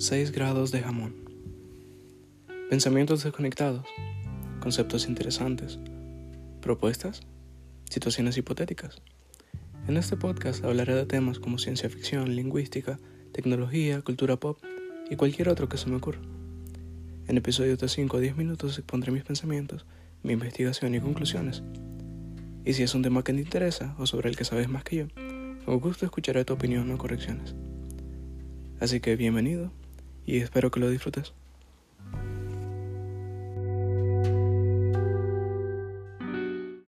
6 grados de jamón. Pensamientos desconectados, conceptos interesantes, propuestas, situaciones hipotéticas. En este podcast hablaré de temas como ciencia ficción, lingüística, tecnología, cultura pop y cualquier otro que se me ocurra. En episodios de 5 a 10 minutos expondré mis pensamientos, mi investigación y conclusiones. Y si es un tema que te interesa o sobre el que sabes más que yo, con gusto escucharé tu opinión o correcciones. Así que bienvenido y espero que lo disfrutes.